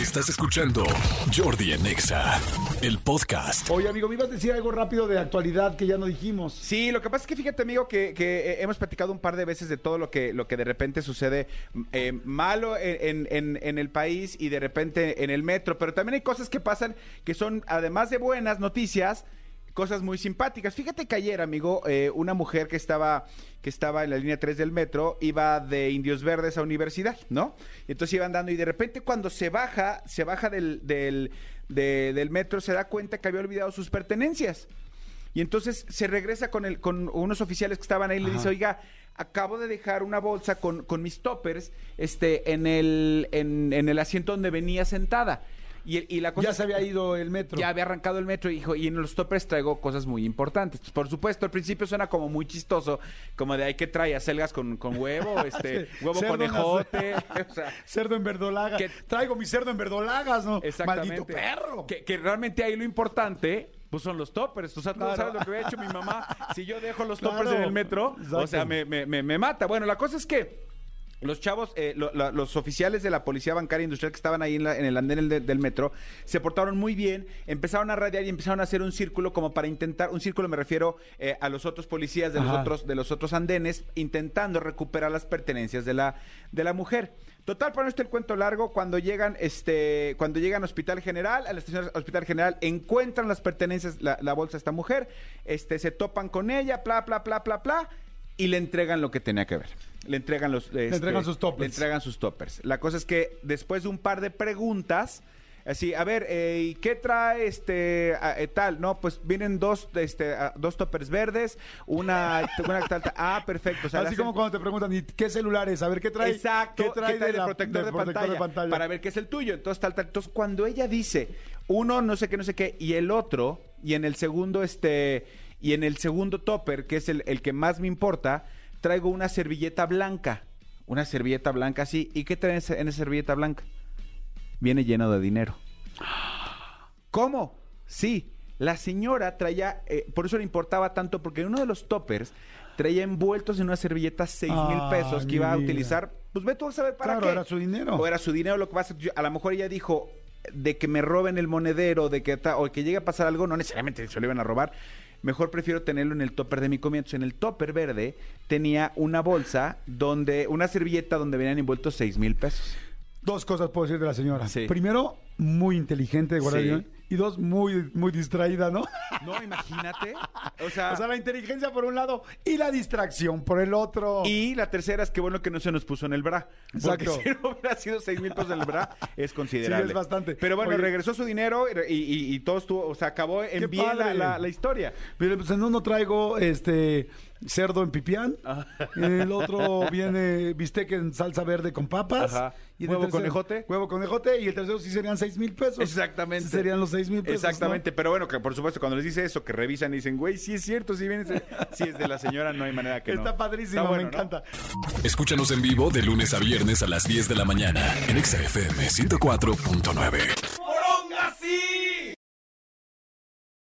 Estás escuchando Jordi en Exa, el podcast. Oye, amigo, me ibas a decir algo rápido de actualidad que ya no dijimos. Sí, lo que pasa es que fíjate, amigo, que, que, eh, hemos platicado un par de veces de todo lo que, lo que de repente sucede eh, malo en, en- en el país y de repente en el metro, pero también hay cosas que pasan que son, además de buenas noticias, cosas muy simpáticas. Fíjate que ayer, amigo, eh, una mujer que estaba, que estaba en la línea 3 del metro iba de Indios Verdes a universidad, ¿no? Y entonces iba andando y de repente cuando se baja, se baja del, del, de- del metro, se da cuenta que había olvidado sus pertenencias. Y entonces se regresa con, el, con unos oficiales que estaban ahí y le dice, oiga, acabo de dejar una bolsa con, con mis toppers este, en, el, en, en el asiento donde venía sentada. Y, el- y la cosa Ya se que- había ido el metro. ya había arrancado el metro y dijo, y en los toppers traigo cosas muy importantes. Pues, por supuesto, al principio suena como muy chistoso, como de, ay, ¿qué trae? ¿Acelgas con, con huevo? Este, huevo Cerdo en conejote. o sea, Cerdo en verdolaga. Que- Traigo mi cerdo en verdolagas, ¿no? Exactamente. Maldito perro. Que, que realmente ahí lo importante. Pues son los toppers, o sea, tú Claro. sabes lo que había hecho mi mamá. Si yo dejo los Claro. toppers en el metro, o sea, me, me- me- me mata. Bueno, la cosa es que los chavos, eh, lo- los oficiales de la Policía Bancaria Industrial que estaban ahí en, la- en el andén del, del metro, se portaron muy bien, empezaron a radiar y empezaron a hacer un círculo como para intentar, un círculo me refiero eh, a los otros policías de los otros, de los otros andenes, intentando recuperar las pertenencias de la, de la mujer. Total, para no estar el cuento largo, cuando llegan, este, cuando llegan a Hospital General, a la estación Hospital General, encuentran las pertenencias, la, la bolsa de esta mujer, este, se topan con ella, bla, bla, bla, bla, bla, y le entregan lo que tenía que ver. Le entregan los, este, entregan sus toppers. Le entregan sus toppers. La cosa es que después de un par de preguntas, así, a ver, eh, ¿y ¿qué trae este a- eh, tal? No, pues vienen dos, este, dos toppers verdes, una, una tal, tal. ah, perfecto. o sea, le Así como cuando te preguntan, ¿y qué celulares? A ver, ¿qué trae? Exacto, ¿Qué trae, de la- protector, de, pantalla, Para ver qué es el tuyo. Entonces, tal, tal. Entonces, cuando ella dice uno, no sé qué, no sé qué, y el otro, y en el segundo, este, y en el segundo topper, que es el, el que más me importa, traigo una servilleta blanca. Una servilleta blanca así. ¿Y qué trae en esa servilleta blanca? Viene lleno de dinero. ¿Cómo? Sí, la señora traía, eh, por eso le importaba tanto, porque uno de los toppers traía envueltos en una servilleta seis mil Ay, pesos que iba a vida. utilizar. Pues ve tú a saber para Claro, qué. era su dinero. O era su dinero, lo que pasa. A lo mejor ella dijo de que me roben el monedero, de que ta- o que llegue a pasar algo, no necesariamente se lo iban a robar. Mejor prefiero tenerlo en el topper de mi comida. Entonces, en el topper verde tenía una bolsa donde, una servilleta donde venían envueltos seis mil pesos. Dos cosas puedo decir de la señora. Sí. Primero, muy inteligente de guardar Sí. Y dos, muy, muy distraída, ¿no? No, imagínate. O sea, O sea, la inteligencia por un lado y la distracción por el otro. Y la tercera es que bueno que no se nos puso en el bra. Porque Exacto. si no hubiera sido seis mil pesos en el bra, es considerable. Sí, es bastante. Pero bueno, Oye. regresó su dinero y, y- y todo estuvo, o sea, acabó en bien la, la- la historia. Mire, pues en uno traigo este cerdo en pipián, Ah. en el otro viene bistec en salsa verde con papas. Ajá. el ¿Huevo conejote? Huevo conejote y el tercero sí serían seis mil pesos. Exactamente. Serían los seis mil pesos. Exactamente, pero bueno, que por supuesto cuando les dice eso, que revisan y dicen, güey, sí es cierto, sí viene, ese- sí es de la señora, no hay manera que no. Está padrísimo, Está bueno, me ¿no? encanta. Escúchanos en vivo de lunes a viernes a las 10 de la mañana en Exa FM 104.9.